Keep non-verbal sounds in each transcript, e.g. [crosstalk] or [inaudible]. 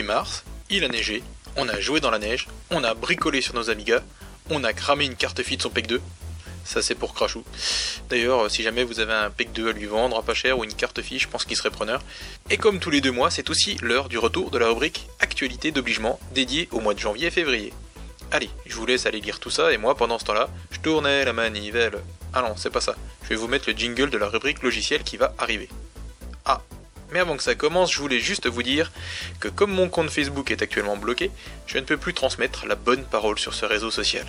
mars, il a neigé, on a joué dans la neige, on a bricolé sur nos Amigas, on a cramé une carte FI de son PEC 2. Ça c'est pour Crashou. D'ailleurs, si jamais vous avez un PEC 2 à lui vendre à pas cher ou une carte FI, je pense qu'il serait preneur. Et comme tous les deux mois, c'est aussi l'heure du retour de la rubrique Actualité d'obligement dédiée au mois de janvier et février. Allez, je vous laisse aller lire tout ça et moi pendant ce temps-là, je tournais la manivelle. Ah non, c'est pas ça. Je vais vous mettre le jingle de la rubrique logiciel qui va arriver. Ah, mais avant que ça commence, je voulais juste vous dire que comme mon compte Facebook est actuellement bloqué, je ne peux plus transmettre la bonne parole sur ce réseau social.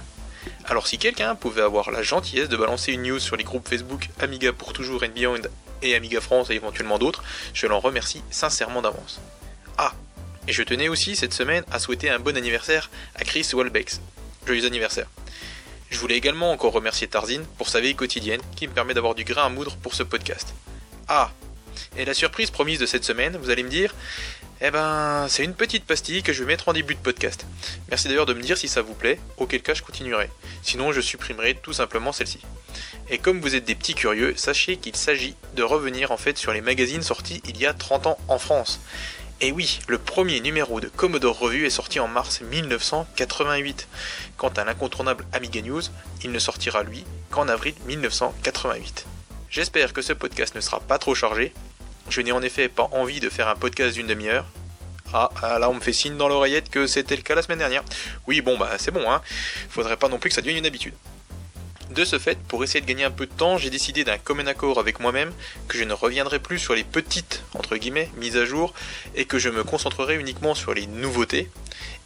Alors si quelqu'un pouvait avoir la gentillesse de balancer une news sur les groupes Facebook Amiga pour toujours and Beyond et Amiga France et éventuellement d'autres, je l'en remercie sincèrement d'avance. Ah, et je tenais aussi cette semaine à souhaiter un bon anniversaire à Chris Walbex. Joyeux anniversaire. Je voulais également encore remercier Tarzine pour sa veille quotidienne qui me permet d'avoir du grain à moudre pour ce podcast. Ah Et la surprise promise de cette semaine, vous allez me dire Eh ben, c'est une petite pastille que je vais mettre en début de podcast. Merci d'ailleurs de me dire si ça vous plaît, auquel cas je continuerai. Sinon, je supprimerai tout simplement celle-ci. Et comme vous êtes des petits curieux, sachez qu'il s'agit de revenir en fait sur les magazines sortis il y a 30 ans en France. Et oui, le premier numéro de Commodore Revue est sorti en mars 1988. Quant à l'incontournable Amiga News, il ne sortira lui qu'en avril 1988. J'espère que ce podcast ne sera pas trop chargé. Je n'ai en effet pas envie de faire un podcast d'une demi-heure. Ah, ah, là on me fait signe dans l'oreillette que c'était le cas la semaine dernière. Oui, bon bah c'est bon, hein. Faudrait pas non plus que ça devienne une habitude. De ce fait, pour essayer de gagner un peu de temps, j'ai décidé d'un commun accord avec moi-même que je ne reviendrai plus sur les petites, mises à jour, et que je me concentrerai uniquement sur les nouveautés,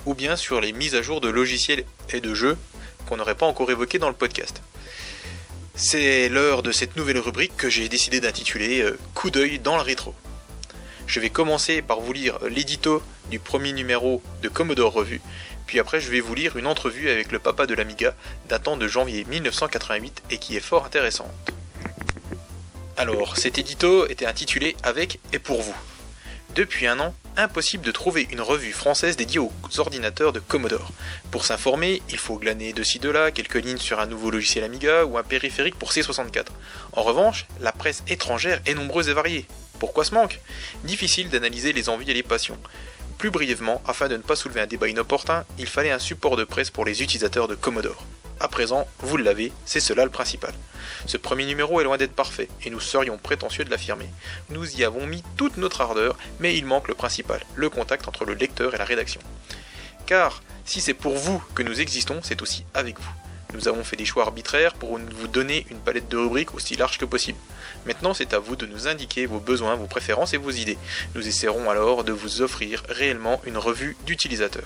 ou bien sur les mises à jour de logiciels et de jeux qu'on n'aurait pas encore évoqués dans le podcast. C'est l'heure de cette nouvelle rubrique que j'ai décidé d'intituler euh, Coup d'œil dans le rétro. Je vais commencer par vous lire l'édito du premier numéro de Commodore Revue, puis après je vais vous lire une entrevue avec le papa de l'Amiga datant de janvier 1988 et qui est fort intéressante. Alors, cet édito était intitulé Avec et pour vous. Depuis un an, impossible de trouver une revue française dédiée aux ordinateurs de Commodore. Pour s'informer, il faut glaner de ci de là quelques lignes sur un nouveau logiciel Amiga ou un périphérique pour C64. En revanche, la presse étrangère est nombreuse et variée. Pourquoi ce manque? Difficile d'analyser les envies et les passions. Plus brièvement, afin de ne pas soulever un débat inopportun, il fallait un support de presse pour les utilisateurs de Commodore. À présent, vous l'avez, c'est cela le principal. Ce premier numéro est loin d'être parfait, et nous serions prétentieux de l'affirmer. Nous y avons mis toute notre ardeur, mais il manque le principal, le contact entre le lecteur et la rédaction. Car, si c'est pour vous que nous existons, c'est aussi avec vous. Nous avons fait des choix arbitraires pour vous donner une palette de rubriques aussi large que possible. Maintenant, c'est à vous de nous indiquer vos besoins, vos préférences et vos idées. Nous essaierons alors de vous offrir réellement une revue d'utilisateur.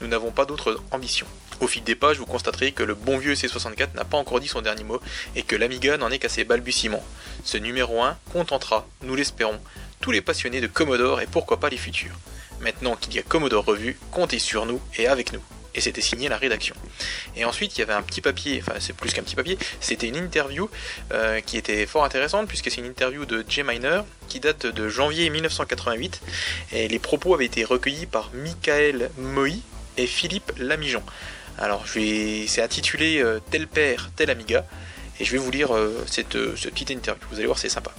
Nous n'avons pas d'autre ambition. Au fil des pages, vous constaterez que le bon vieux C64 n'a pas encore dit son dernier mot et que l'Amiga n'en est qu'à ses balbutiements. Ce numéro 1 contentera, nous l'espérons, tous les passionnés de Commodore et pourquoi pas les futurs. Maintenant qu'il y a Commodore Revue, comptez sur nous et avec nous et c'était signé la rédaction. Et ensuite, il y avait un petit papier, enfin c'est plus qu'un petit papier, c'était une interview euh, qui était fort intéressante puisque c'est une interview de Jay Miner qui date de janvier 1988 et les propos avaient été recueillis par Michael Moï et Philippe Lamijon. Alors c'est intitulé euh, Tel père, tel amiga et je vais vous lire euh, cette, cette petite interview, vous allez voir c'est sympa.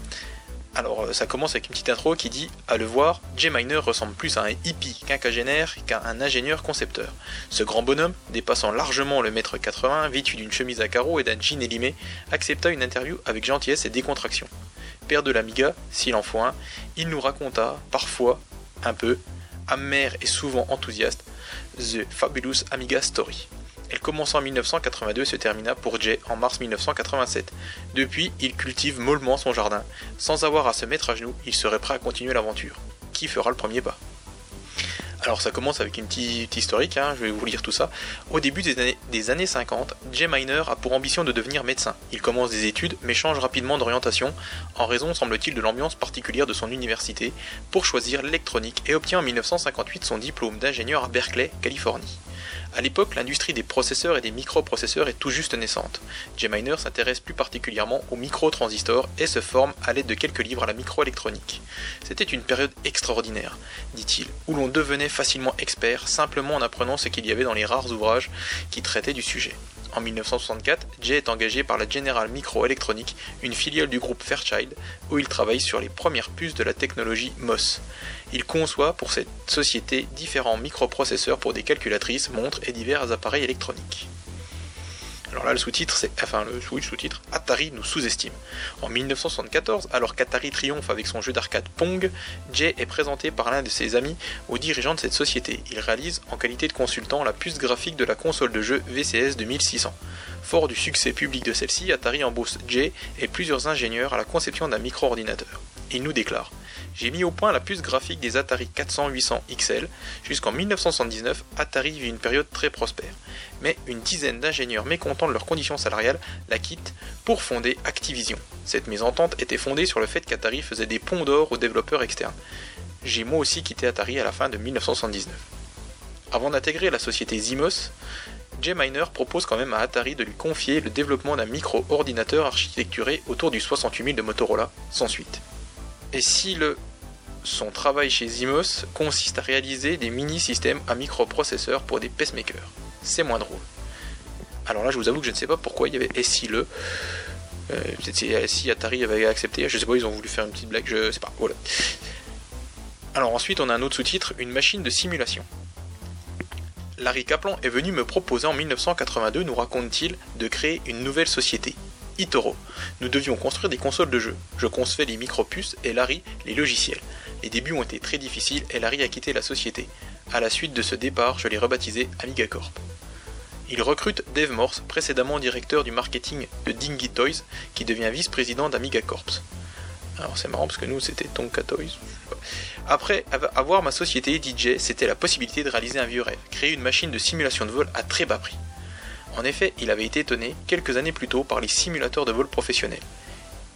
Alors euh, ça commence avec une petite intro qui dit À le voir, Jay Miner ressemble plus à un hippie quinquagénaire qu'à un ingénieur concepteur. Ce grand bonhomme, dépassant largement le mètre 80, vêtu d'une chemise à carreaux et d'un jean élimé, accepta une interview avec gentillesse et décontraction. Père de l'Amiga, s'il en faut un, il nous raconta, parfois, un peu, amer et souvent enthousiaste, The Fabulous Amiga Story. Elle commença en 1982 et se termina pour Jay en mars 1987. Depuis, il cultive mollement son jardin. Sans avoir à se mettre à genoux, il serait prêt à continuer l'aventure. Qui fera le premier pas? Alors ça commence avec une petite historique, hein, je vais vous lire tout ça. Au début des années, des années 50, Jay Miner a pour ambition de devenir médecin. Il commence des études mais change rapidement d'orientation en raison semble-t-il de l'ambiance particulière de son université pour choisir l'électronique et obtient en 1958 son diplôme d'ingénieur à Berkeley, Californie. À l'époque, l'industrie des processeurs et des microprocesseurs est tout juste naissante. J-Miner s'intéresse plus particulièrement aux microtransistors et se forme à l'aide de quelques livres à la microélectronique. C'était une période extraordinaire, dit-il, où l'on devenait facilement expert simplement en apprenant ce qu'il y avait dans les rares ouvrages qui traitaient du sujet. En 1964, Jay est engagé par la General Microelectronics, une filiale du groupe Fairchild, où il travaille sur les premières puces de la technologie MOS. Il conçoit pour cette société différents microprocesseurs pour des calculatrices, montres et divers appareils électroniques. Alors là, le sous-titre, c'est enfin le sous-titre Atari nous sous-estime. En 1974, alors qu'Atari triomphe avec son jeu d'arcade Pong, Jay est présenté par l'un de ses amis aux dirigeants de cette société. Il réalise, en qualité de consultant, la puce graphique de la console de jeu VCS 2600. Fort du succès public de celle-ci, Atari embauche Jay et plusieurs ingénieurs à la conception d'un micro-ordinateur. Il nous déclare j'ai mis au point la puce graphique des Atari 400-800 XL. Jusqu'en 1979, Atari vit une période très prospère. Mais une dizaine d'ingénieurs mécontents de leurs conditions salariales la quittent pour fonder Activision. Cette mésentente était fondée sur le fait qu'Atari faisait des ponts d'or aux développeurs externes. J'ai moi aussi quitté Atari à la fin de 1979. Avant d'intégrer la société Zimos, Jay Miner propose quand même à Atari de lui confier le développement d'un micro-ordinateur architecturé autour du 68000 de Motorola, sans suite. Et si le son travail chez Zimos consiste à réaliser des mini-systèmes à microprocesseurs pour des pacemakers. C'est moins drôle. Alors là, je vous avoue que je ne sais pas pourquoi il y avait SI le. Euh, si Atari avait accepté, je sais pas, ils ont voulu faire une petite blague, je sais pas, voilà. Alors ensuite, on a un autre sous-titre, une machine de simulation. Larry Kaplan est venu me proposer en 1982, nous raconte-t-il, de créer une nouvelle société, Itoro. Nous devions construire des consoles de jeux. Je concevais les micropuces et Larry les logiciels. Les débuts ont été très difficiles et Larry a quitté la société. À la suite de ce départ, je l'ai rebaptisé AmigaCorp. Il recrute Dave Morse, précédemment directeur du marketing de Dingy Toys, qui devient vice-président d'AmigaCorps. Alors c'est marrant parce que nous c'était Tonka Toys. Après avoir ma société DJ, c'était la possibilité de réaliser un vieux rêve, créer une machine de simulation de vol à très bas prix. En effet, il avait été étonné quelques années plus tôt par les simulateurs de vol professionnels.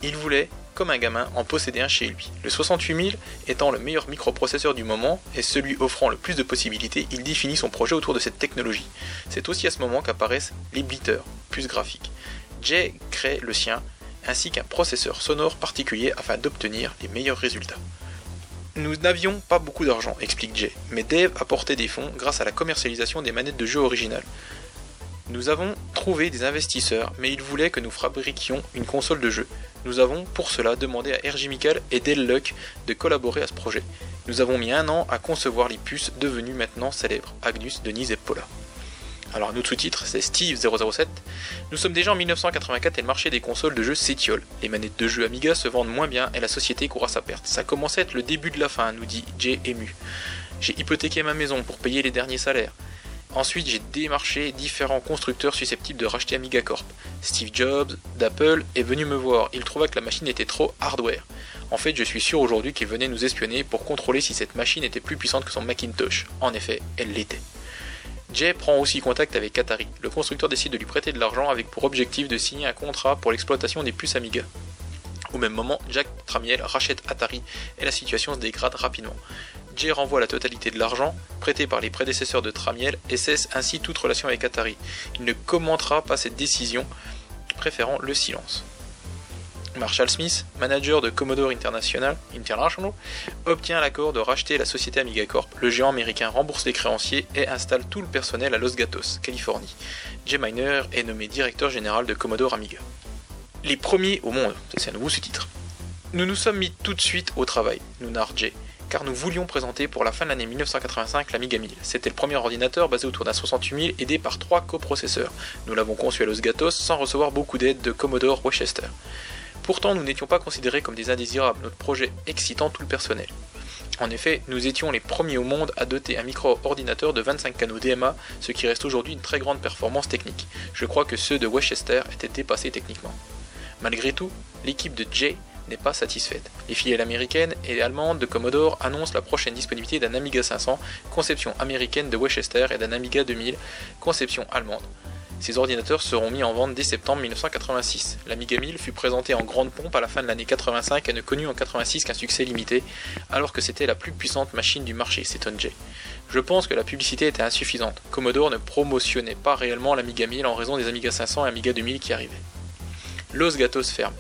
Il voulait, comme un gamin, en posséder un chez lui. Le 68000 étant le meilleur microprocesseur du moment et celui offrant le plus de possibilités, il définit son projet autour de cette technologie. C'est aussi à ce moment qu'apparaissent les blitters, plus graphiques. Jay crée le sien, ainsi qu'un processeur sonore particulier afin d'obtenir les meilleurs résultats. Nous n'avions pas beaucoup d'argent, explique Jay, mais Dave apportait des fonds grâce à la commercialisation des manettes de jeu originales. Nous avons trouvé des investisseurs, mais ils voulaient que nous fabriquions une console de jeu. Nous avons pour cela demandé à RJ Michael et Del Luck de collaborer à ce projet. Nous avons mis un an à concevoir les puces devenues maintenant célèbres, Agnus, Denise et Paula. Alors notre sous-titre c'est Steve007. Nous sommes déjà en 1984 et le marché des consoles de jeux s'étiole. Les manettes de jeux Amiga se vendent moins bien et la société court sa perte. Ça commence à être le début de la fin, nous dit Jay ému. J'ai hypothéqué ma maison pour payer les derniers salaires. Ensuite, j'ai démarché différents constructeurs susceptibles de racheter Amiga Corp. Steve Jobs d'Apple est venu me voir. Il trouva que la machine était trop hardware. En fait, je suis sûr aujourd'hui qu'il venait nous espionner pour contrôler si cette machine était plus puissante que son Macintosh. En effet, elle l'était. Jay prend aussi contact avec Atari. Le constructeur décide de lui prêter de l'argent avec pour objectif de signer un contrat pour l'exploitation des puces Amiga. Au même moment, Jack Tramiel rachète Atari et la situation se dégrade rapidement. Jay renvoie la totalité de l'argent prêté par les prédécesseurs de Tramiel et cesse ainsi toute relation avec Atari. Il ne commentera pas cette décision, préférant le silence. Marshall Smith, manager de Commodore International, obtient l'accord de racheter la société Amiga Corp. Le géant américain rembourse les créanciers et installe tout le personnel à Los Gatos, Californie. Jay Miner est nommé directeur général de Commodore Amiga. Les premiers au monde, c'est un nouveau sous-titre. Nous nous sommes mis tout de suite au travail, nous narre car nous voulions présenter pour la fin de l'année 1985 l'Amiga 1000. C'était le premier ordinateur basé autour d'un 68000 aidé par trois coprocesseurs. Nous l'avons conçu à Los Gatos sans recevoir beaucoup d'aide de Commodore Rochester. Pourtant, nous n'étions pas considérés comme des indésirables, notre projet excitant tout le personnel. En effet, nous étions les premiers au monde à doter un micro-ordinateur de 25 canaux DMA, ce qui reste aujourd'hui une très grande performance technique. Je crois que ceux de Westchester étaient dépassés techniquement. Malgré tout, l'équipe de Jay n'est pas satisfaite. Les filiales américaines et allemandes de Commodore annoncent la prochaine disponibilité d'un Amiga 500, conception américaine de Westchester, et d'un Amiga 2000, conception allemande. Ces ordinateurs seront mis en vente dès septembre 1986. L'Amiga 1000 fut présenté en grande pompe à la fin de l'année 85 et ne connut en 86 qu'un succès limité, alors que c'était la plus puissante machine du marché, s'étonne Jay. Je pense que la publicité était insuffisante. Commodore ne promotionnait pas réellement l'Amiga 1000 en raison des Amiga 500 et Amiga 2000 qui arrivaient. Los Gatos ferme.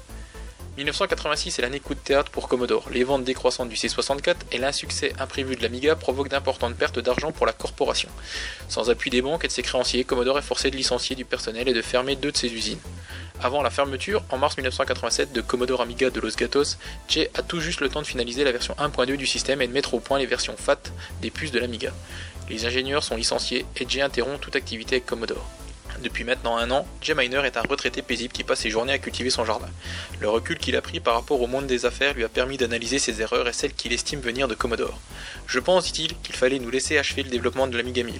1986 est l'année coup de théâtre pour Commodore. Les ventes décroissantes du C64 et l'insuccès imprévu de l'Amiga provoquent d'importantes pertes d'argent pour la corporation. Sans appui des banques et de ses créanciers, Commodore est forcé de licencier du personnel et de fermer deux de ses usines. Avant la fermeture, en mars 1987 de Commodore Amiga de Los Gatos, Jay a tout juste le temps de finaliser la version 1.2 du système et de mettre au point les versions FAT des puces de l'Amiga. Les ingénieurs sont licenciés et Jay interrompt toute activité avec Commodore. Depuis maintenant un an, Jay Miner est un retraité paisible qui passe ses journées à cultiver son jardin. Le recul qu'il a pris par rapport au monde des affaires lui a permis d'analyser ses erreurs et celles qu'il estime venir de Commodore. Je pense, dit-il, qu'il fallait nous laisser achever le développement de l'Amiga 1000.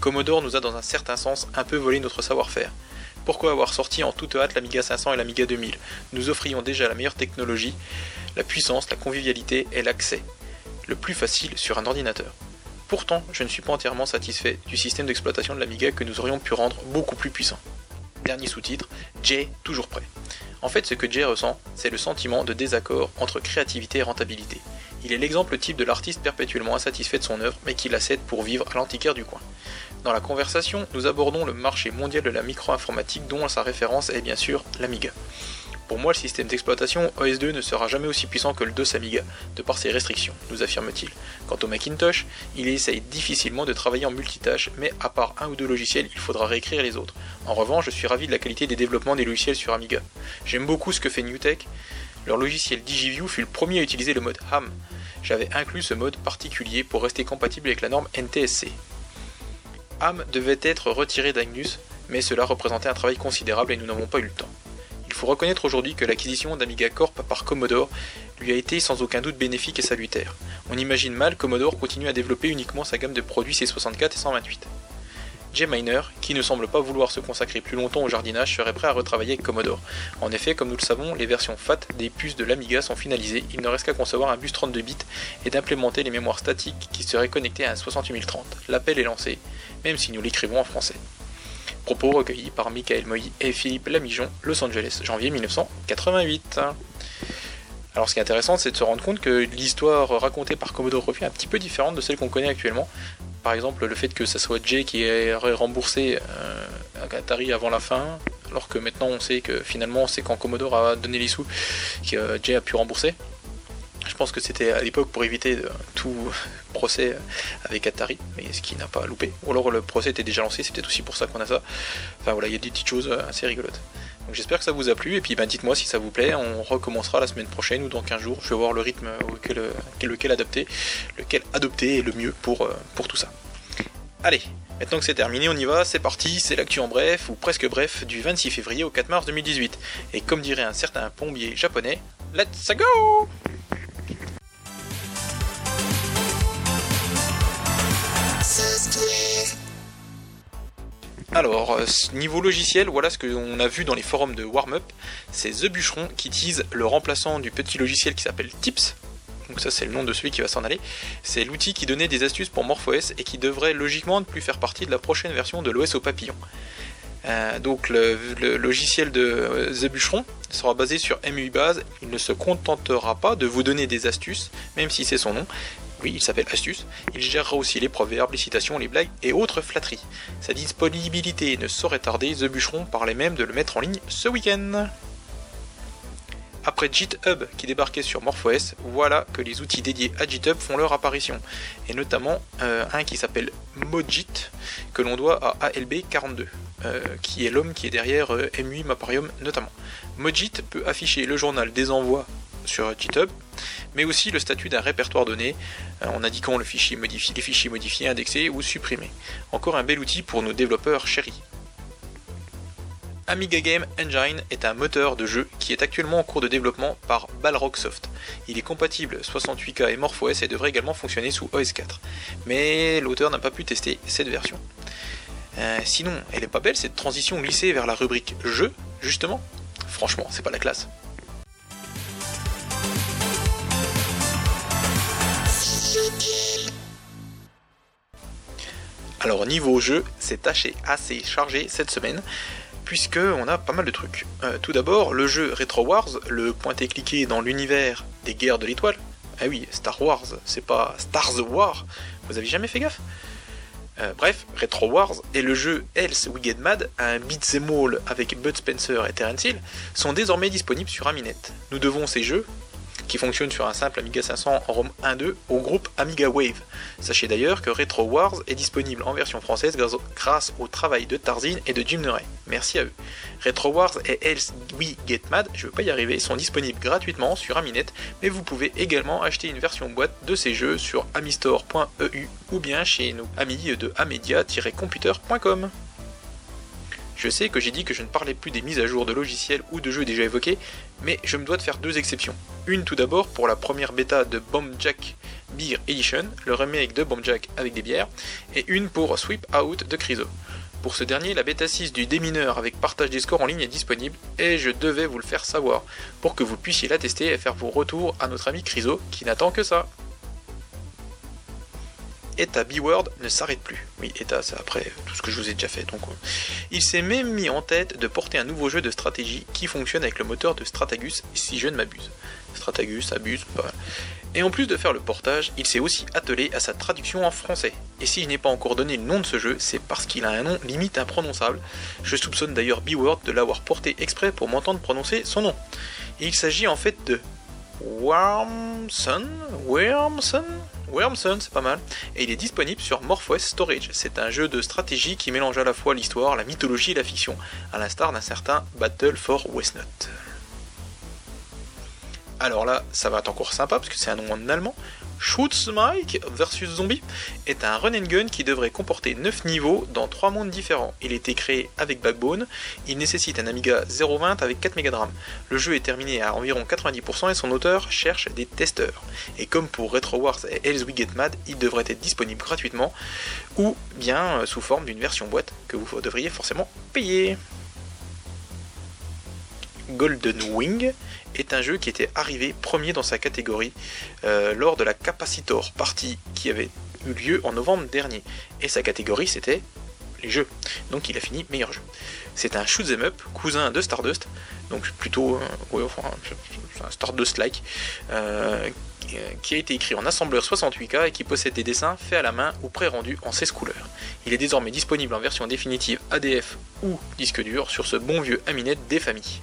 Commodore nous a dans un certain sens un peu volé notre savoir-faire. Pourquoi avoir sorti en toute hâte l'Amiga 500 et l'Amiga 2000 Nous offrions déjà la meilleure technologie, la puissance, la convivialité et l'accès. Le plus facile sur un ordinateur. Pourtant, je ne suis pas entièrement satisfait du système d'exploitation de l'Amiga que nous aurions pu rendre beaucoup plus puissant. Dernier sous-titre, Jay toujours prêt. En fait, ce que Jay ressent, c'est le sentiment de désaccord entre créativité et rentabilité. Il est l'exemple type de l'artiste perpétuellement insatisfait de son œuvre, mais qui la cède pour vivre à l'antiquaire du coin. Dans la conversation, nous abordons le marché mondial de la micro-informatique dont sa référence est bien sûr l'Amiga. Pour moi, le système d'exploitation OS2 ne sera jamais aussi puissant que le DOS Amiga, de par ses restrictions, nous affirme-t-il. Quant au Macintosh, il essaye difficilement de travailler en multitâche, mais à part un ou deux logiciels, il faudra réécrire les autres. En revanche, je suis ravi de la qualité des développements des logiciels sur Amiga. J'aime beaucoup ce que fait NewTek. Leur logiciel DigiView fut le premier à utiliser le mode HAM. J'avais inclus ce mode particulier pour rester compatible avec la norme NTSC. HAM devait être retiré d'Agnus, mais cela représentait un travail considérable et nous n'avons pas eu le temps. Il faut reconnaître aujourd'hui que l'acquisition d'Amiga Corp par Commodore lui a été sans aucun doute bénéfique et salutaire. On imagine mal Commodore continuer à développer uniquement sa gamme de produits C64 et 128. Jay Miner, qui ne semble pas vouloir se consacrer plus longtemps au jardinage, serait prêt à retravailler avec Commodore. En effet, comme nous le savons, les versions FAT des puces de l'Amiga sont finalisées, il ne reste qu'à concevoir un bus 32 bits et d'implémenter les mémoires statiques qui seraient connectées à un 68030. L'appel est lancé, même si nous l'écrivons en français. Propos recueillis par Michael Moy et Philippe Lamijon, Los Angeles, janvier 1988. Alors ce qui est intéressant, c'est de se rendre compte que l'histoire racontée par Commodore Review est un petit peu différente de celle qu'on connaît actuellement. Par exemple, le fait que ce soit Jay qui ait remboursé euh, Atari avant la fin, alors que maintenant on sait que finalement c'est quand Commodore a donné les sous que Jay a pu rembourser. Je pense que c'était à l'époque pour éviter tout [laughs] procès avec Atari, mais ce qui n'a pas loupé. Ou alors le procès était déjà lancé, c'est peut-être aussi pour ça qu'on a ça. Enfin voilà, il y a des petites choses assez rigolotes. Donc j'espère que ça vous a plu, et puis ben, dites-moi si ça vous plaît, on recommencera la semaine prochaine ou dans 15 jours, je vais voir le rythme auquel, lequel adapter, lequel adopter est le mieux pour, euh, pour tout ça. Allez, maintenant que c'est terminé, on y va, c'est parti, c'est l'actu en bref, ou presque bref, du 26 février au 4 mars 2018. Et comme dirait un certain plombier japonais, let's go Alors, euh, niveau logiciel, voilà ce qu'on a vu dans les forums de Warmup. C'est The Bûcheron qui tease le remplaçant du petit logiciel qui s'appelle Tips. Donc ça c'est le nom de celui qui va s'en aller. C'est l'outil qui donnait des astuces pour MorphOS et qui devrait logiquement ne plus faire partie de la prochaine version de l'OS au papillon. Euh, donc le, logiciel de euh, The Bûcheron sera basé sur MUI base. Il ne se contentera pas de vous donner des astuces, même si c'est son nom, oui, il s'appelle Astuce. Il gérera aussi les proverbes, les citations, les blagues et autres flatteries. Sa disponibilité ne saurait tarder, The Bûcheron parlait même de le mettre en ligne ce week-end. Après GitHub qui débarquait sur MorphOS, voilà que les outils dédiés à GitHub font leur apparition, et notamment euh, un qui s'appelle Mojit, que l'on doit à ALB42, euh, qui est l'homme qui est derrière euh, MUI Maparium notamment. Mojit peut afficher le journal des envois sur GitHub, mais aussi le statut d'un répertoire donné, euh, en indiquant le fichier modifié, les fichiers modifiés, indexés ou supprimés. Encore un bel outil pour nos développeurs chéris. Amiga Game Engine est un moteur de jeu qui est actuellement en cours de développement par Balrog Soft. Il est compatible 68K et MorphOS et devrait également fonctionner sous OS 4. Mais l'auteur n'a pas pu tester cette version. Euh, sinon, elle est pas belle cette transition glissée vers la rubrique jeu, justement Franchement, c'est pas la classe. Alors niveau jeu, c'est assez chargé cette semaine, puisque on a pas mal de trucs. Euh, tout d'abord, le jeu Retro Wars, le pointé-cliqué dans l'univers des guerres de l'étoile. Ah oui, Star Wars, c'est pas Stars War, vous avez jamais fait gaffe? Euh, bref, Retro Wars et le jeu Else We Get Mad, un beat'em all avec Bud Spencer et Terence Hill, sont désormais disponibles sur Aminet. Nous devons ces jeux, qui fonctionnent sur un simple Amiga 500 en ROM 1.2 au groupe Amiga Wave. Sachez d'ailleurs que Retro Wars est disponible en version française grâce au travail de Tarzin et de Jim. Merci à eux. Retro Wars et Else We Get Mad, je veux pas y arriver, sont disponibles gratuitement sur Aminet, mais vous pouvez également acheter une version boîte de ces jeux sur amistore.eu ou bien chez nos amis de amedia-computer.com. Je sais que j'ai dit que je ne parlais plus des mises à jour de logiciels ou de jeux déjà évoqués, mais je me dois de faire deux exceptions. Une tout d'abord pour la première bêta de Bomb Jack Beer Edition, le remake de Bomb Jack avec des bières, et une pour Sweep Out de Criso. Pour ce dernier, la bêta 6 du démineur avec partage des scores en ligne est disponible et je devais vous le faire savoir pour que vous puissiez la tester et faire vos retours à notre ami Criso qui n'attend que ça. ETA B-Word ne s'arrête plus. Oui, ETA, c'est après tout ce que je vous ai déjà fait. Donc, euh, il s'est même mis en tête de porter un nouveau jeu de stratégie qui fonctionne avec le moteur de Stratagus, si je ne m'abuse. Stratagus, abuse, pas Et en plus de faire le portage, il s'est aussi attelé à sa traduction en français. Et si je n'ai pas encore donné le nom de ce jeu, c'est parce qu'il a un nom limite imprononçable. Je soupçonne d'ailleurs B-Word de l'avoir porté exprès pour m'entendre prononcer son nom. il s'agit en fait de Wormson Wormson Wormson, c'est pas mal, et il est disponible sur MorphOS Storage. C'est un jeu de stratégie qui mélange à la fois l'histoire, la mythologie et la fiction, à l'instar d'un certain Battle for Westnot. Alors là, ça va être encore sympa parce que c'est un nom en allemand. Mike vs Zombie est un run and gun qui devrait comporter 9 niveaux dans 3 mondes différents. Il a été créé avec Backbone, il nécessite un Amiga 020 avec 4 MB de RAM. Le jeu est terminé à environ 90% et son auteur cherche des testeurs. Et comme pour Retro Wars et Else We Mad, il devrait être disponible gratuitement ou bien euh, sous forme d'une version boîte que vous devriez forcément payer. Golden Wing est un jeu qui était arrivé premier dans sa catégorie euh, lors de la Capacitor Party qui avait eu lieu en novembre dernier. Et sa catégorie c'était les jeux. Donc il a fini meilleur jeu. C'est un shoot'em up, cousin de Stardust, donc plutôt euh, un Stardust-like, euh, qui a été écrit en assembleur 68K et qui possède des dessins faits à la main ou pré-rendus en 16 couleurs. Il est désormais disponible en version définitive ADF ou disque dur sur ce bon vieux Aminet des familles.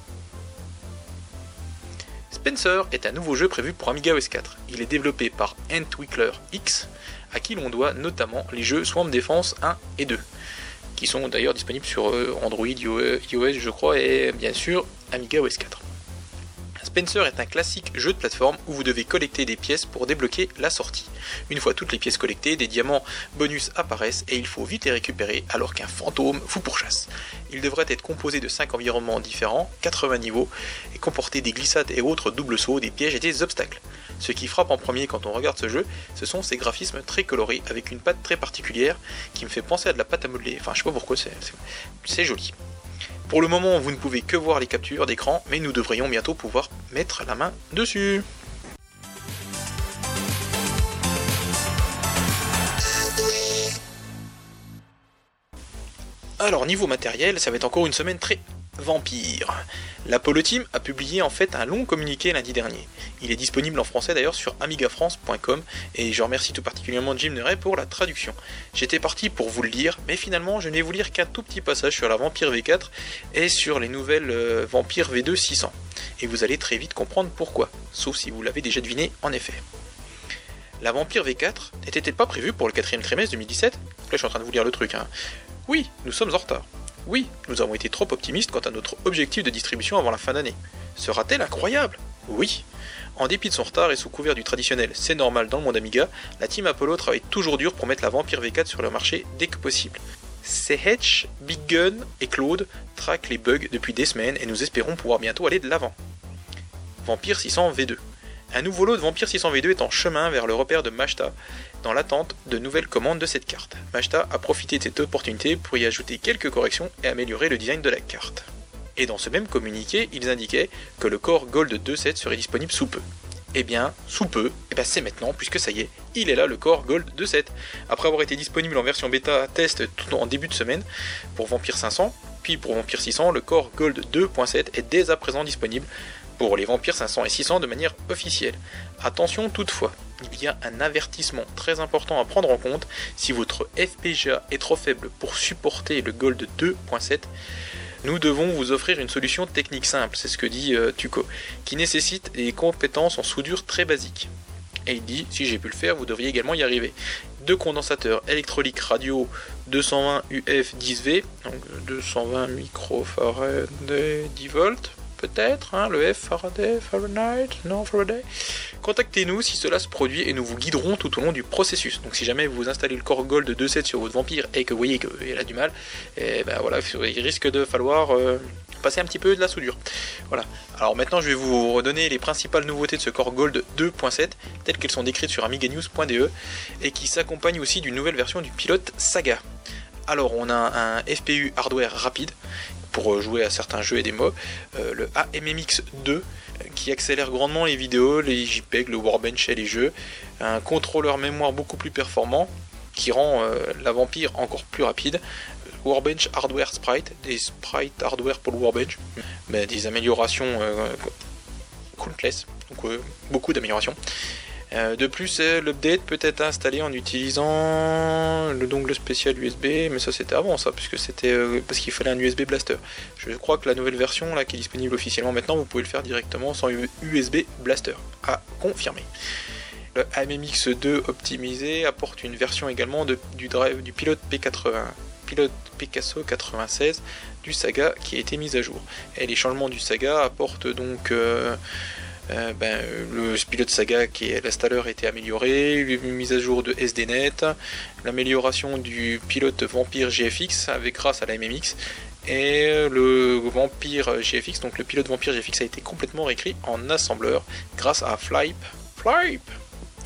Spencer est un nouveau jeu prévu pour Amiga OS 4. Il est développé par Entwickler X, à qui l'on doit notamment les jeux Swarm Defense 1 et 2, qui sont d'ailleurs disponibles sur euh, Android, iOS je crois, et bien sûr Amiga OS 4. Spencer est un classique jeu de plateforme où vous devez collecter des pièces pour débloquer la sortie. Une fois toutes les pièces collectées, des diamants bonus apparaissent et il faut vite les récupérer alors qu'un fantôme vous pourchasse. Il devrait être composé de 5 environnements différents, 80 niveaux, et comporter des glissades et autres doubles sauts, des pièges et des obstacles. Ce qui frappe en premier quand on regarde ce jeu, ce sont ses graphismes très colorés avec une patte très particulière qui me fait penser à de la pâte à modeler. Enfin, je sais pas pourquoi, c'est joli. Pour le moment, vous ne pouvez que voir les captures d'écran, mais nous devrions bientôt pouvoir mettre la main dessus. Alors niveau matériel, ça va être encore une semaine très Vampire. L'Apollo Team a publié en fait un long communiqué lundi dernier. Il est disponible en français d'ailleurs sur amigafrance.com et je remercie tout particulièrement Jim Neray pour la traduction. J'étais parti pour vous le lire, mais finalement je ne vais vous lire qu'un tout petit passage sur la Vampire V4 et sur les nouvelles euh, Vampire V2 600. Et vous allez très vite comprendre pourquoi, sauf si vous l'avez déjà deviné en effet. La Vampire V4 n'était-elle pas prévue pour le quatrième trimestre 2017 Là je suis en train de vous lire le truc. Hein. Oui, nous sommes en retard. Oui, nous avons été trop optimistes quant à notre objectif de distribution avant la fin d'année. Sera-t-elle incroyable? Oui. En dépit de son retard et sous couvert du traditionnel c'est normal dans le monde Amiga, la team Apollo travaille toujours dur pour mettre la Vampire V4 sur le marché dès que possible. CH, Big Gun et Claude traquent les bugs depuis des semaines et nous espérons pouvoir bientôt aller de l'avant. Vampire 600 V2. Un nouveau lot de Vampire 600 V2 est en chemin vers le repère de Mashta, dans l'attente de nouvelles commandes de cette carte. Mashta a profité de cette opportunité pour y ajouter quelques corrections et améliorer le design de la carte. Et dans ce même communiqué, ils indiquaient que le Core Gold 2.7 serait disponible sous peu. Eh bien, sous peu, eh ben c'est maintenant, puisque ça y est, il est là le Core Gold 2.7. Après avoir été disponible en version bêta test tout en début de semaine pour Vampire 500, puis pour Vampire 600, le Core Gold 2.7 est dès à présent disponible pour les vampires 500 et 600 de manière officielle. Attention toutefois, il y a un avertissement très important à prendre en compte. Si votre FPGA est trop faible pour supporter le Gold 2.7, nous devons vous offrir une solution technique simple, c'est ce que dit euh, Tuco, qui nécessite des compétences en soudure très basiques. Et il dit, si j'ai pu le faire, vous devriez également y arriver. Deux condensateurs électrolytiques radio 220 UF 10V, donc 220 microfarad 10 volts, peut-être, hein, le F Faraday, Fahrenheit, non Faraday. Contactez-nous si cela se produit et nous vous guiderons tout au long du processus. Donc si jamais vous installez le Core Gold 2.7 sur votre vampire et que vous voyez qu'il a du mal, eh ben voilà, il risque de falloir euh, passer un petit peu de la soudure. Voilà. Alors maintenant je vais vous redonner les principales nouveautés de ce Core Gold 2.7 telles qu'elles sont décrites sur amiganews.de et qui s'accompagnent aussi d'une nouvelle version du pilote Saga. Alors on a un FPU hardware rapide pour jouer à certains jeux et des euh, le AMMX 2 qui accélère grandement les vidéos, les JPEG, le Warbench et les jeux, un contrôleur mémoire beaucoup plus performant qui rend euh, la vampire encore plus rapide, Warbench Hardware Sprite, des sprites hardware pour le Warbench, mais des améliorations euh, countless, donc beaucoup d'améliorations. Euh, de plus, euh, l'update peut être installé en utilisant le dongle spécial USB, mais ça c'était avant ça, puisque c'était euh, parce qu'il fallait un USB blaster. Je crois que la nouvelle version là qui est disponible officiellement maintenant, vous pouvez le faire directement sans USB blaster. À confirmer. Le AMMX2 optimisé apporte une version également du pilote P80, pilote Picasso 96 du Saga qui a été mise à jour. Et les changements du Saga apportent donc ben, le pilote saga qui est l'installeur a été amélioré, une mise à jour de SDNet, l'amélioration du pilote Vampire GFX avec grâce à la MMX et le Vampire GFX, donc le pilote Vampire GFX a été complètement réécrit en assembleur grâce à Flype. Flype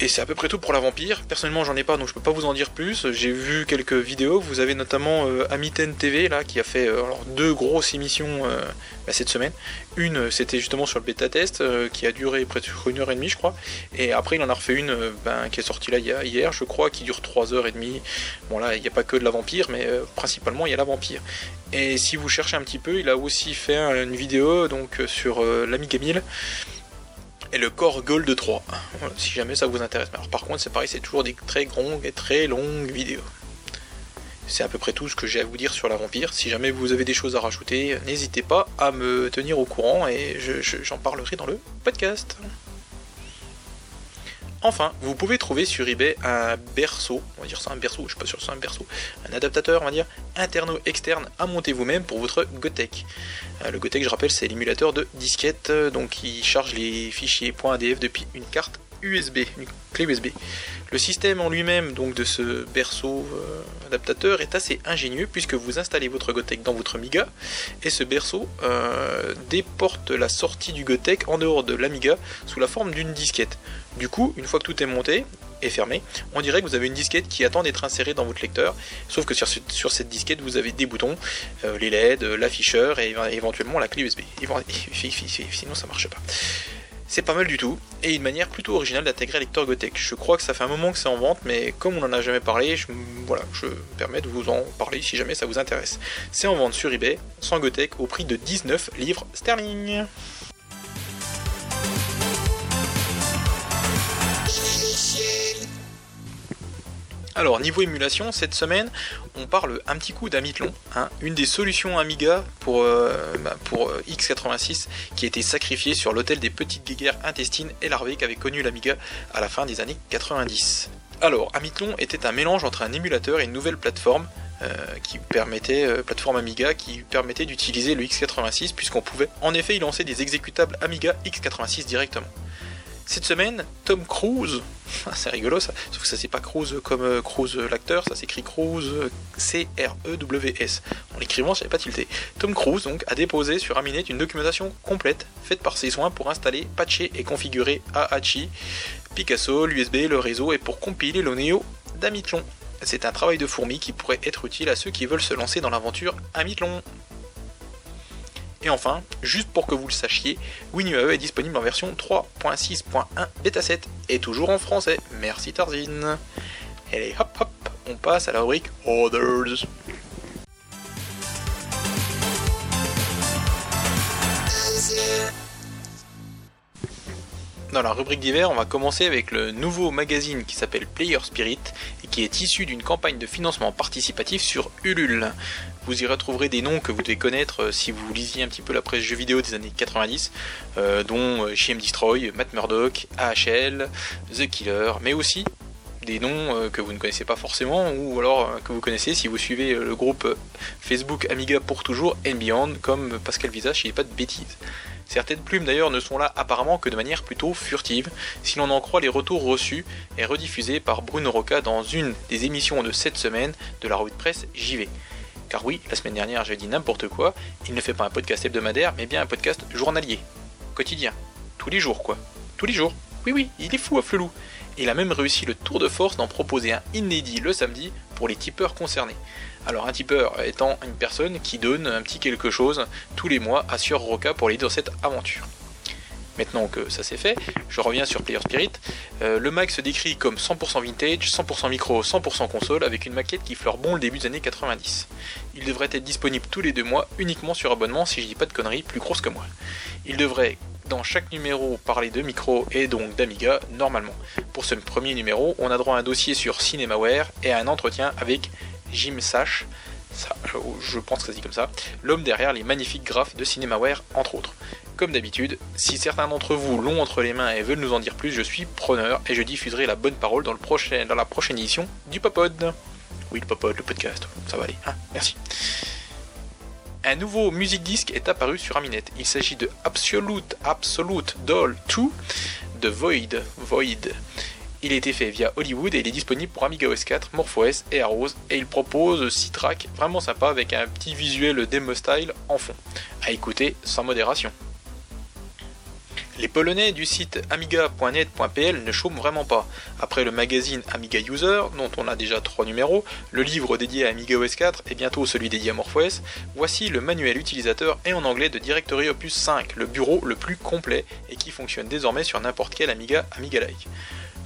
et c'est à peu près tout pour la vampire. Personnellement, j'en ai pas, donc je peux pas vous en dire plus. J'ai vu quelques vidéos. Vous avez notamment euh, Amiten TV là qui a fait euh, deux grosses émissions euh, bah, cette semaine. Une, c'était justement sur le bêta test qui a duré presque une heure et demie, je crois. Et après, il en a refait une ben, qui est sortie là hier, je crois, qui dure trois heures et demie. Bon là, il n'y a pas que de la vampire, mais principalement il y a la vampire. Et si vous cherchez un petit peu, il a aussi fait une vidéo donc sur l'Amiga 1000 et le Core Gold 3. si jamais ça vous intéresse. alors par contre, c'est pareil, c'est toujours des très longues et très longues vidéos. C'est à peu près tout ce que j'ai à vous dire sur la vampire. Si jamais vous avez des choses à rajouter, n'hésitez pas à me tenir au courant et j'en parlerai dans le podcast. Enfin, vous pouvez trouver sur eBay un berceau, on va dire ça un berceau, je suis pas sûr que c'est un berceau, un adaptateur, on va dire, interno-externe à monter vous-même pour votre Gotek. Euh, le Gotek, je rappelle, c'est l'émulateur de disquette, euh, donc qui charge les fichiers .adf depuis une carte USB, une clé USB. Le système en lui-même donc de ce berceau euh, adaptateur est assez ingénieux puisque vous installez votre Gotek dans votre Amiga et ce berceau déporte la sortie du Gotek en dehors de l'Amiga sous la forme d'une disquette. Du coup, une fois que tout est monté et fermé, on dirait que vous avez une disquette qui attend d'être insérée dans votre lecteur, sauf que sur, cette disquette vous avez des boutons, euh, les LED, l'afficheur et éventuellement la clé USB. [laughs] Sinon ça marche pas. C'est pas mal du tout, et une manière plutôt originale d'intégrer un lecteur Gotek. Je crois que ça fait un moment que c'est en vente, mais comme on n'en a jamais parlé, je, voilà, je me permets de vous en parler si jamais ça vous intéresse. C'est en vente sur eBay, sans Gotek, au prix de 19 livres sterling. Alors, niveau émulation, cette semaine, on parle un petit coup d'Amitlon, hein, une des solutions Amiga pour, euh, bah, euh, x86 qui a été sacrifiée sur l'hôtel des petites guéguerres intestines et larvées qu'avait connu l'Amiga à la fin des années 90. Alors, Amitlon était un mélange entre un émulateur et une nouvelle plateforme euh, qui permettait, plateforme Amiga, qui permettait d'utiliser le x86 puisqu'on pouvait en effet y lancer des exécutables Amiga x86 directement. Cette semaine, Tom Cruise, [laughs] c'est rigolo ça, sauf que ça c'est pas Cruise comme euh, Cruise l'acteur, ça s'écrit Cruise C-R-E-W-S. En l'écrivant, n'est pas tilté. Tom Cruise donc a déposé sur Aminet une documentation complète faite par ses soins pour installer, patcher et configurer AHI, Picasso, l'USB, le réseau et pour compiler le Neo d'Amitlon. C'est un travail de fourmi qui pourrait être utile à ceux qui veulent se lancer dans l'aventure Amitlon. Et enfin, juste pour que vous le sachiez, WinUAE est disponible en version 3.6.1 bêta 7 et toujours en français. Merci Tarzine. Allez hop hop, on passe à la rubrique Others. Dans la rubrique d'hiver, on va commencer avec le nouveau magazine qui s'appelle Player Spirit et qui est issu d'une campagne de financement participatif sur Ulule. Vous y retrouverez des noms que vous devez connaître euh, si vous lisiez un petit peu la presse jeux vidéo des années 90, euh, dont JM euh, Destroy, Matt Murdock, AHL, The Killer, mais aussi des noms que vous ne connaissez pas forcément ou alors que vous connaissez si vous suivez le groupe Facebook Amiga pour toujours and Beyond comme Pascal Visage, il n'est pas de bêtises. Certaines plumes d'ailleurs ne sont là apparemment que de manière plutôt furtive, si l'on en croit les retours reçus et rediffusés par Bruno Roca dans une des émissions de cette semaine de la revue de presse JV. Car oui, la semaine dernière j'ai dit n'importe quoi, il ne fait pas un podcast hebdomadaire, mais bien un podcast journalier, quotidien, tous les jours quoi, tous les jours. Oui oui, il est fou à Flelou. Il a même réussi le tour de force d'en proposer un inédit le samedi pour les tipeurs concernés. Alors un tipeur étant une personne qui donne un petit quelque chose tous les mois à Sur Roca pour l'aider dans cette aventure. Maintenant que ça c'est fait, je reviens sur Player Spirit. Euh, le Mac se décrit comme 100% vintage, 100% micro, 100% console, avec une maquette qui fleure bon le début des années 90. Il devrait être disponible tous les deux mois, uniquement sur abonnement si je dis pas de conneries, plus grosse que moi. Il devrait dans chaque numéro parler de micro et donc d'Amiga normalement. Pour ce premier numéro, on a droit à un dossier sur Cinemaware et à un entretien avec Jim Sash, je pense que ça dit comme ça, l'homme derrière les magnifiques graphes de Cinemaware entre autres. Comme d'habitude, si certains d'entre vous l'ont entre les mains et veulent nous en dire plus, je suis preneur et je diffuserai la bonne parole dans, le prochain, dans la prochaine édition du Popod. Oui, le Popod, le podcast, ça va aller, hein merci. Un nouveau music disc est apparu sur Aminet. Il s'agit de Absolute Absolute Doll 2 de Void. Void. Il a été fait via Hollywood et il est disponible pour Amiga OS 4, MorphOS et Arrows et il propose 6 tracks vraiment sympa avec un petit visuel demo style en fond. À écouter sans modération. Les Polonais du site amiga.net.pl ne chôment vraiment pas. Après le magazine Amiga User, dont on a déjà 3 numéros, le livre dédié à Amiga OS 4 et bientôt celui dédié à MorphOS, voici le manuel utilisateur et en anglais de Directory Opus 5, le bureau le plus complet et qui fonctionne désormais sur n'importe quel Amiga Amiga-like.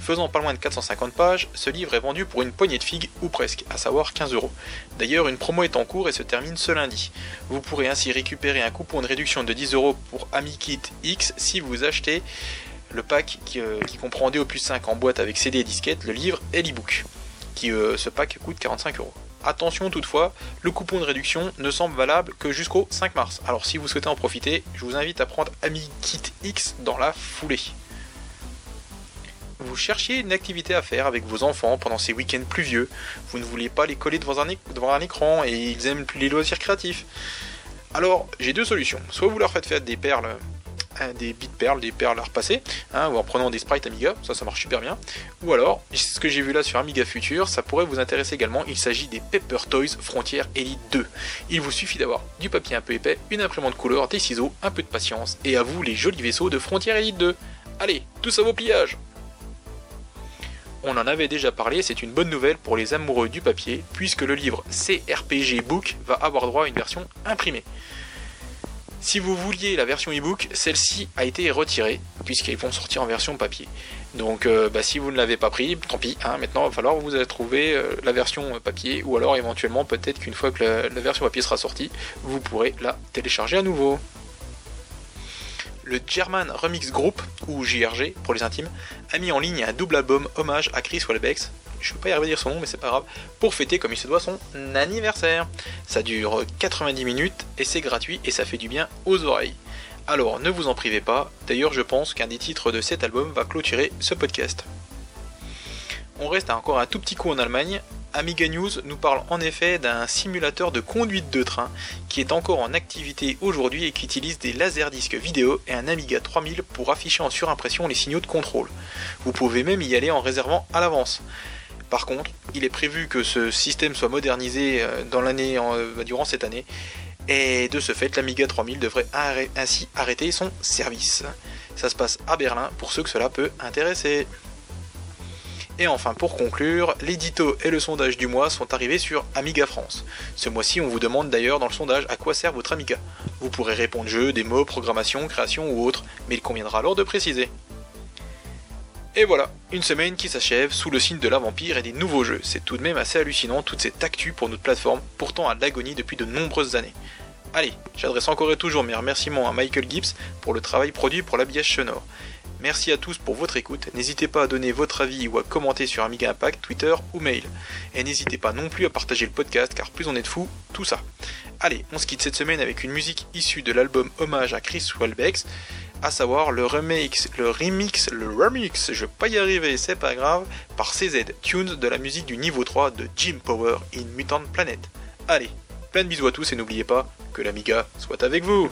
Faisant pas loin de 450 pages, ce livre est vendu pour une poignée de figues ou presque, à savoir 15 euros. D'ailleurs, une promo est en cours et se termine ce lundi. Vous pourrez ainsi récupérer un coupon de réduction de 10 euros pour AmiKit X si vous achetez le pack qui, euh, comprend des opus 5 en boîte avec CD et disquette, le livre et l'ebook. Euh, ce pack coûte 45 euros. Attention toutefois, le coupon de réduction ne semble valable que jusqu'au 5 mars. Alors si vous souhaitez en profiter, je vous invite à prendre AmiKit X dans la foulée vous cherchiez une activité à faire avec vos enfants pendant ces week-ends pluvieux, vous ne voulez pas les coller devant un, écran et ils aiment les loisirs créatifs. Alors, j'ai deux solutions. Soit vous leur faites faire des perles, hein, des bits perles, des perles à repasser, hein, ou en prenant des sprites Amiga, ça ça marche super bien. Ou alors, ce que j'ai vu là sur Amiga Future, ça pourrait vous intéresser également, il s'agit des Pepper Toys Frontier Elite 2. Il vous suffit d'avoir du papier un peu épais, une imprimante couleur, des ciseaux, un peu de patience, et à vous les jolis vaisseaux de Frontier Elite 2. Allez, tous à vos pliages on en avait déjà parlé, c'est une bonne nouvelle pour les amoureux du papier, puisque le livre CRPG Book va avoir droit à une version imprimée. Si vous vouliez la version e-book, celle-ci a été retirée, puisqu'ils vont sortir en version papier. Donc euh, bah, si vous ne l'avez pas pris, tant pis, hein, maintenant il va falloir vous trouver euh, la version papier, ou alors éventuellement peut-être qu'une fois que la version papier sera sortie, vous pourrez la télécharger à nouveau le German Remix Group, ou JRG pour les intimes, a mis en ligne un double album hommage à Chris Welbeck, je ne peux pas y arriver à dire son nom mais c'est pas grave, pour fêter comme il se doit son anniversaire. Ça dure 90 minutes et c'est gratuit et ça fait du bien aux oreilles. Alors ne vous en privez pas, d'ailleurs je pense qu'un des titres de cet album va clôturer ce podcast. On reste encore un tout petit coup en Allemagne Amiga News nous parle en effet d'un simulateur de conduite de train qui est encore en activité aujourd'hui et qui utilise des laserdiscs vidéo et un Amiga 3000 pour afficher en surimpression les signaux de contrôle. Vous pouvez même y aller en réservant à l'avance. Par contre, il est prévu que ce système soit modernisé euh, euh, durant cette année, et de ce fait, l'Amiga 3000 devrait ainsi arrêter son service. Ça se passe à Berlin pour ceux que cela peut intéresser. Et enfin, pour conclure, l'édito et le sondage du mois sont arrivés sur Amiga France. Ce mois-ci, on vous demande d'ailleurs dans le sondage à quoi sert votre Amiga. Vous pourrez répondre jeu, démo, programmation, création ou autre, mais il conviendra alors de préciser. Et voilà, une semaine qui s'achève sous le signe de la vampire et des nouveaux jeux. C'est tout de même assez hallucinant toute cette actu pour notre plateforme, pourtant à l'agonie depuis de nombreuses années. Allez, j'adresse encore et toujours mes remerciements à Michael Gibbs pour le travail produit pour l'habillage sonore. Merci à tous pour votre écoute. N'hésitez pas à donner votre avis ou à commenter sur Amiga Impact, Twitter ou mail. Et n'hésitez pas non plus à partager le podcast car plus on est de fous, tout ça. Allez, on se quitte cette semaine avec une musique issue de l'album Hommage à Chris Welbeck, à savoir le remix, le remix, le remix, je vais pas y arriver, c'est pas grave, par CZ Tunes de la musique du niveau 3 de Jim Power in Mutant Planet. Allez, plein de bisous à tous et n'oubliez pas que l'Amiga soit avec vous